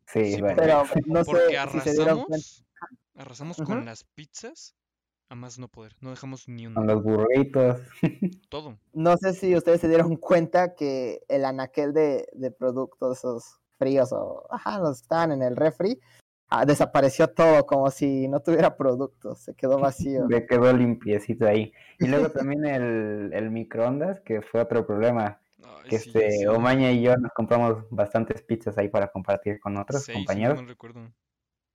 Sí, Sí, bueno. pero no sé Porque si se dieron cuenta. arrasamos, arrasamos con las pizzas, a más no poder. No dejamos ni Con una. los burritos. Todo. No sé si ustedes se dieron cuenta que el anaquel de, de productos esos fríos o ajá, los que estaban en el refri, ah, desapareció todo como si no tuviera productos, se quedó vacío. Me quedó limpiecito ahí. Y luego también el, el microondas, que fue otro problema. Ay, Que sí, este, sí. Omaña y yo nos compramos bastantes pizzas ahí para compartir con otros Seis, no compañeros. recuerdo.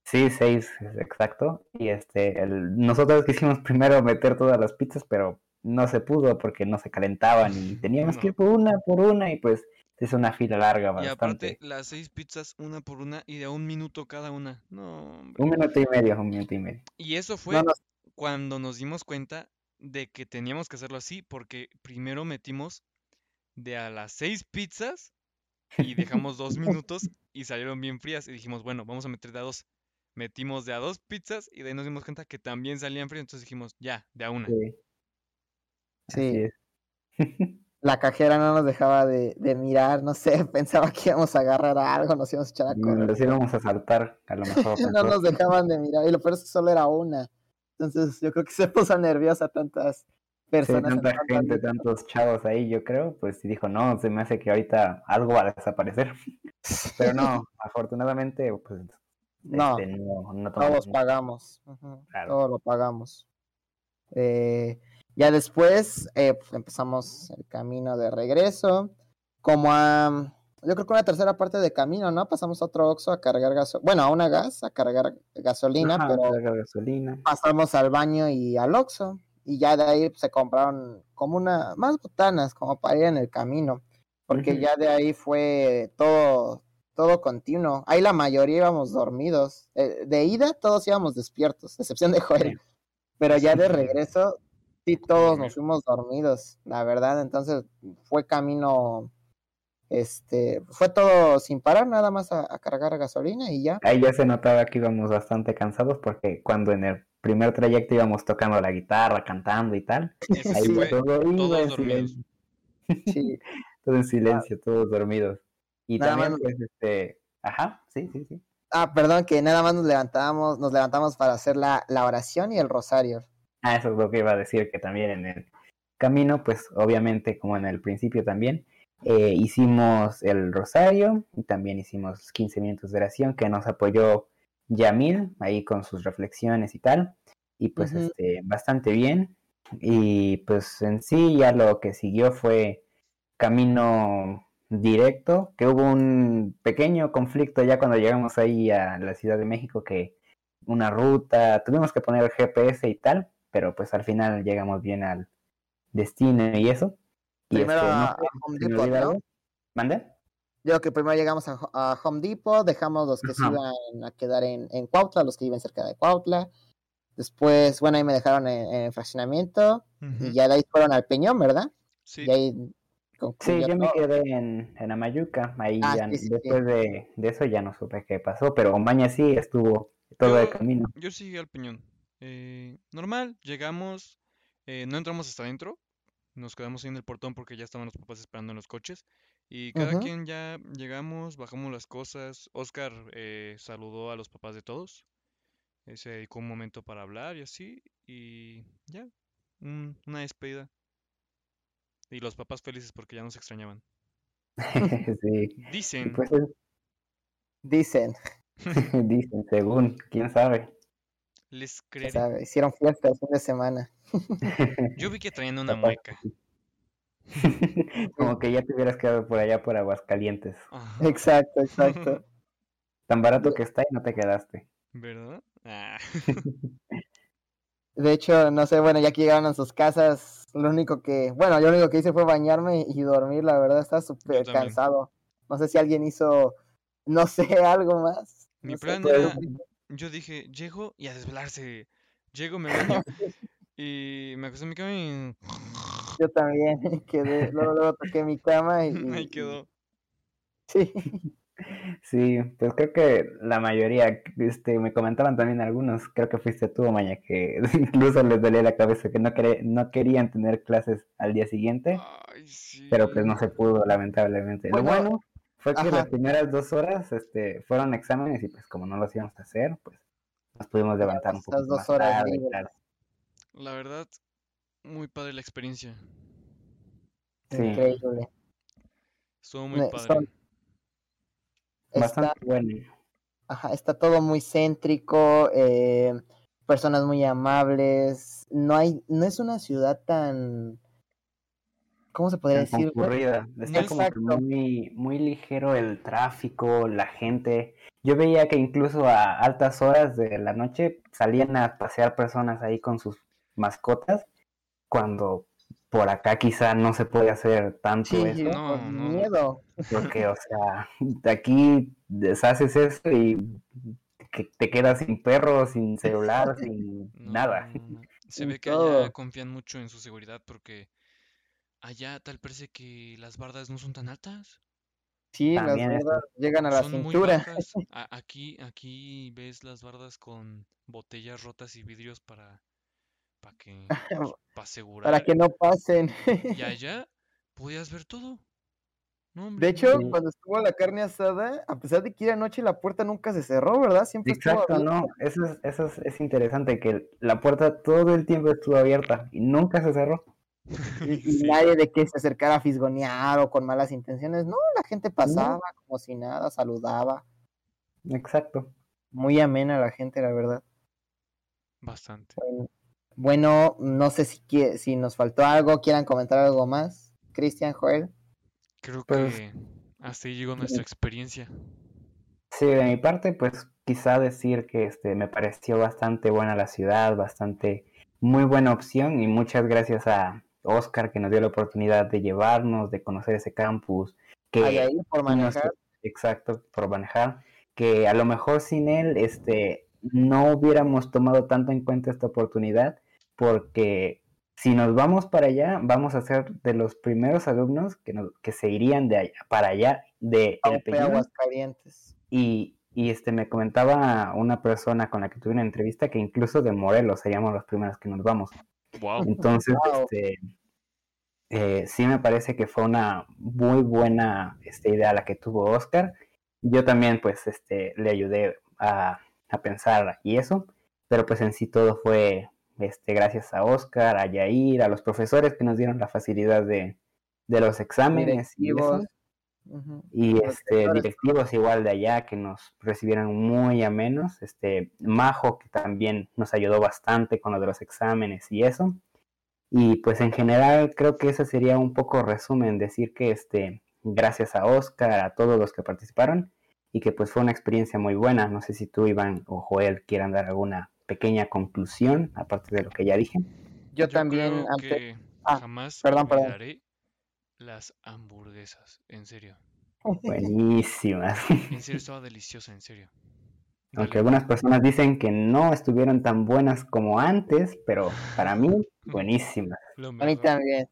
Sí, seis, exacto. Y este, el, nosotros quisimos primero meter todas las pizzas, pero no se pudo porque no se calentaban y teníamos que ir por una por una y pues es una fila larga Y aparte, bastante. las seis pizzas, una por una, y de un minuto cada una. No, hombre. Un minuto y medio, un minuto y medio. Y eso fue No cuando nos dimos cuenta de que teníamos que hacerlo así, porque primero metimos de a las seis pizzas y dejamos dos minutos y salieron bien frías. Y dijimos, bueno, vamos a meter de a dos. Metimos de a dos pizzas y de ahí nos dimos cuenta que también salían frías. Entonces dijimos, ya, de a una. Sí, Sí. la cajera no nos dejaba de, de mirar, no sé, pensaba que íbamos a agarrar algo, nos íbamos a echar a correr. Los íbamos a saltar, a lo mejor. No nos dejaban de mirar, y lo peor es que solo era una. Entonces yo creo que se puso nerviosa tantas Sí, personas. tanta gente, tantos chavos ahí, yo creo, pues dijo, no, se me hace que ahorita algo va a desaparecer. Pero no, afortunadamente, pues No, este, no, todos pagamos. Claro. Todo lo pagamos. Eh, ya después eh, pues, empezamos el camino de regreso. Como a, yo creo que una tercera parte de camino, ¿no? Pasamos a otro Oxxo a cargar gasolina, bueno, a una gas a cargar gasolina, Ajá, pero cargar gasolina. pasamos al baño y al Oxxo. Y ya de ahí pues, se compraron como una, más botanas, como para ir en el camino. Porque ya de ahí fue todo, todo continuo. Ahí la mayoría íbamos dormidos. Eh, de ida todos íbamos despiertos, a excepción de Joel. Pero ya de regreso, sí todos nos fuimos dormidos, la verdad. Entonces fue camino, este, fue todo sin parar, nada más a, a cargar gasolina y ya. Ahí ya se notaba que íbamos bastante cansados porque cuando en el primer trayecto íbamos tocando la guitarra, cantando y tal, Eso ahí fue todo iba en silencio, Sí. todo en silencio, todos dormidos. Y Nada también, más- pues, este, ajá, sí, sí, sí. Ah, perdón, que nada más nos levantamos, nos levantamos para hacer la, la oración y el rosario. Ah, eso es lo que iba a decir, que también en el camino, pues obviamente como en el principio también, eh, hicimos el rosario y también hicimos 15 minutos de oración que nos apoyó Yamil ahí con sus reflexiones y tal, y pues este, bastante bien. Y pues en sí ya lo que siguió fue camino directo, que hubo un pequeño conflicto ya cuando llegamos ahí a la Ciudad de México que una ruta, tuvimos que poner el GPS y tal, pero pues al final llegamos bien al destino y eso. Y Primero este, no a, sé, a Home ¿se me Depot, ¿no? ¿Mande? Yo creo que primero llegamos a, Ho- a Home Depot, dejamos los que se iban a quedar en, en Cuautla, los que viven cerca de Cuautla. Después, bueno, ahí me dejaron en, en el fraccionamiento y ya de ahí fueron al Peñón, ¿verdad? Sí, Y ahí Sí, yo me quedé en, en Amayuca, ahí Ah, ya sí, sí, sí. después de, de eso ya no supe qué pasó, pero Omaña sí estuvo todo el Yo- camino. Yo seguí al Peñón. Eh, normal, llegamos, eh, no entramos hasta adentro, nos quedamos ahí en el portón porque ya estaban los papás esperando en los coches. Y cada quien ya llegamos, bajamos las cosas. Oscar eh, saludó a los papás de todos. eh, se dedicó un momento para hablar y así. Y ya, un- una despedida. Y los papás felices porque ya nos extrañaban. sí, Dicen, pues es- Dicen, dicen, según, quién sabe. Les creeré. hicieron fiesta el fin de semana. Yo vi que traían una mueca. Como que ya te hubieras quedado por allá por Aguascalientes. Ajá, Exacto, exacto. Tan barato que está y no te quedaste. ¿Verdad? Ah. De hecho, no sé, bueno, ya que llegaron a sus casas, lo único que, bueno, yo lo único que hice fue bañarme y dormir, la verdad, estaba súper cansado. No sé si alguien hizo, no sé, algo más. Mi No plan era, yo dije, llego y a desvelarse. Llego, me baño y me acosté en mi cama y Yo también quedé, luego, luego toqué mi cama y, ahí quedó. sí, Sí, pues creo que la mayoría, este, me comentaban también algunos, creo que fuiste tú, Maña, que incluso les dolía la cabeza que no, no querían tener clases al día siguiente, Ay, sí. pero pues no se pudo, lamentablemente. Lo bueno fue que ajá. las primeras dos horas este, fueron exámenes y pues como no los íbamos a hacer, pues nos pudimos levantar un poco dos más horas tarde. La verdad, muy padre la experiencia. Sí. Increíble. Estuvo muy Me- padre. son- Está, Bastante bueno. ajá, está todo muy céntrico, eh, personas muy amables. No hay, no es una ciudad tan, ¿cómo se podría decir? concurrida. Está como que muy, muy ligero el tráfico, la gente. Yo veía que incluso a altas horas de la noche salían a pasear personas ahí con sus mascotas, cuando por acá quizá no se puede hacer tanto Sí, eso, No, por no. miedo. porque, o sea, de aquí deshaces eso y que te quedas sin perro, sin celular, sin No, nada. no, no. Se ve que allá confían mucho en su seguridad porque allá tal parece que las bardas no son tan altas. Sí, las También bardas llegan a la Son cintura. Aquí, aquí ves las bardas con botellas rotas y vidrios para, para que, para Para asegurar. que no pasen. Y allá podías ver todo. No, De hecho, no. cuando estuvo la carne asada, a pesar de que era noche, la puerta nunca se cerró, ¿verdad? Siempre estuvo Exacto, abierta. no, eso es, eso es, es interesante, que la puerta todo el tiempo estuvo abierta y nunca se cerró. Y, y Sí. nadie de que se acercara a fisgonear o con malas intenciones. No, la gente pasaba como si nada, saludaba. Exacto. Muy amena la gente, la verdad. Bastante. Bueno, no sé si, si nos faltó algo, quieran comentar algo más. Cristian, Joel. Creo Pues- que hasta ahí llegó nuestra experiencia. Sí, de mi parte, pues quizá decir que este me pareció bastante buena la ciudad, bastante muy buena opción y muchas gracias a Oscar que nos dio la oportunidad de llevarnos, de conocer ese campus, que Hay ahí por manejar. exacto, por manejar, que a lo mejor sin él este no hubiéramos tomado tanto en cuenta esta oportunidad porque si nos vamos para allá, vamos a ser de los primeros alumnos que, nos- que se irían de allá para allá de El Peñón. Y, y este me comentaba una persona con la que tuve una entrevista que incluso de Morelos seríamos los primeros que nos vamos. Wow. Entonces, Wow. este, eh, sí me parece que fue una muy buena este, idea la que tuvo Oscar. Yo también, pues, este, le ayudé a, a pensar y eso, pero pues en sí todo fue este, gracias a Oscar, a Yair, a los profesores que nos dieron la facilidad de, de los exámenes y eso. Y Los este, directores. directivos igual de allá que nos recibieron muy amenos. Este, Majo que también nos ayudó bastante con lo de los exámenes y eso. Y pues en general creo que ese sería un poco resumen, decir que este, gracias a Oscar, a todos los que participaron y que pues fue una experiencia muy buena. No sé si tú, Iván o Joel, quieran dar alguna pequeña conclusión, aparte de lo que ya dije. Yo, Yo también, creo antes, que Ah, jamás perdón, perdón. olvidaré las hamburguesas, en serio. Buenísimas. En serio estaba deliciosa, en serio. Aunque algunas personas dicen que no estuvieron tan buenas como antes, pero para mí, buenísimas. A mí también.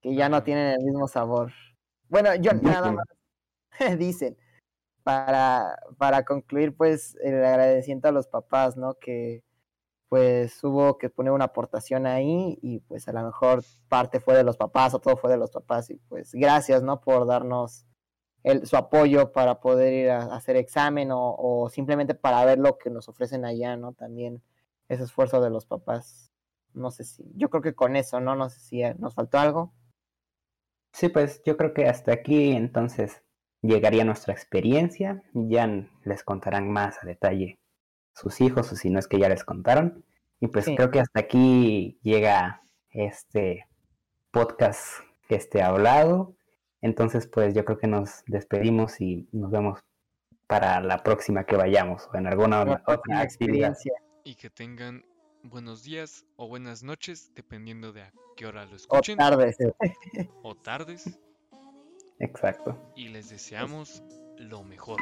que ya no tienen el mismo sabor. Bueno, yo nada más dicen. Para, para concluir, pues, el agradecimiento a los papás, ¿no? Que pues hubo que poner una aportación ahí y pues a lo mejor parte fue de los papás o todo fue de los papás y pues gracias, ¿no? Por darnos el, su apoyo para poder ir a, hacer examen o, o simplemente para ver lo que nos ofrecen allá, ¿no? También ese esfuerzo de los papás. No sé si, yo creo que con eso, ¿no? No sé si eh, nos faltó algo. Sí, pues yo creo que hasta aquí entonces llegaría nuestra experiencia. Ya les contarán más a detalle sus hijos o si no es que ya les contaron. Y pues Sí. creo que hasta aquí llega este podcast este hablado. Entonces pues yo creo que nos despedimos y nos vemos para la próxima que vayamos o en alguna otra experiencia. Y que tengan buenos días o buenas noches, dependiendo de a qué hora lo O escuchen. tardes. o tardes. Exacto. Y les deseamos lo mejor.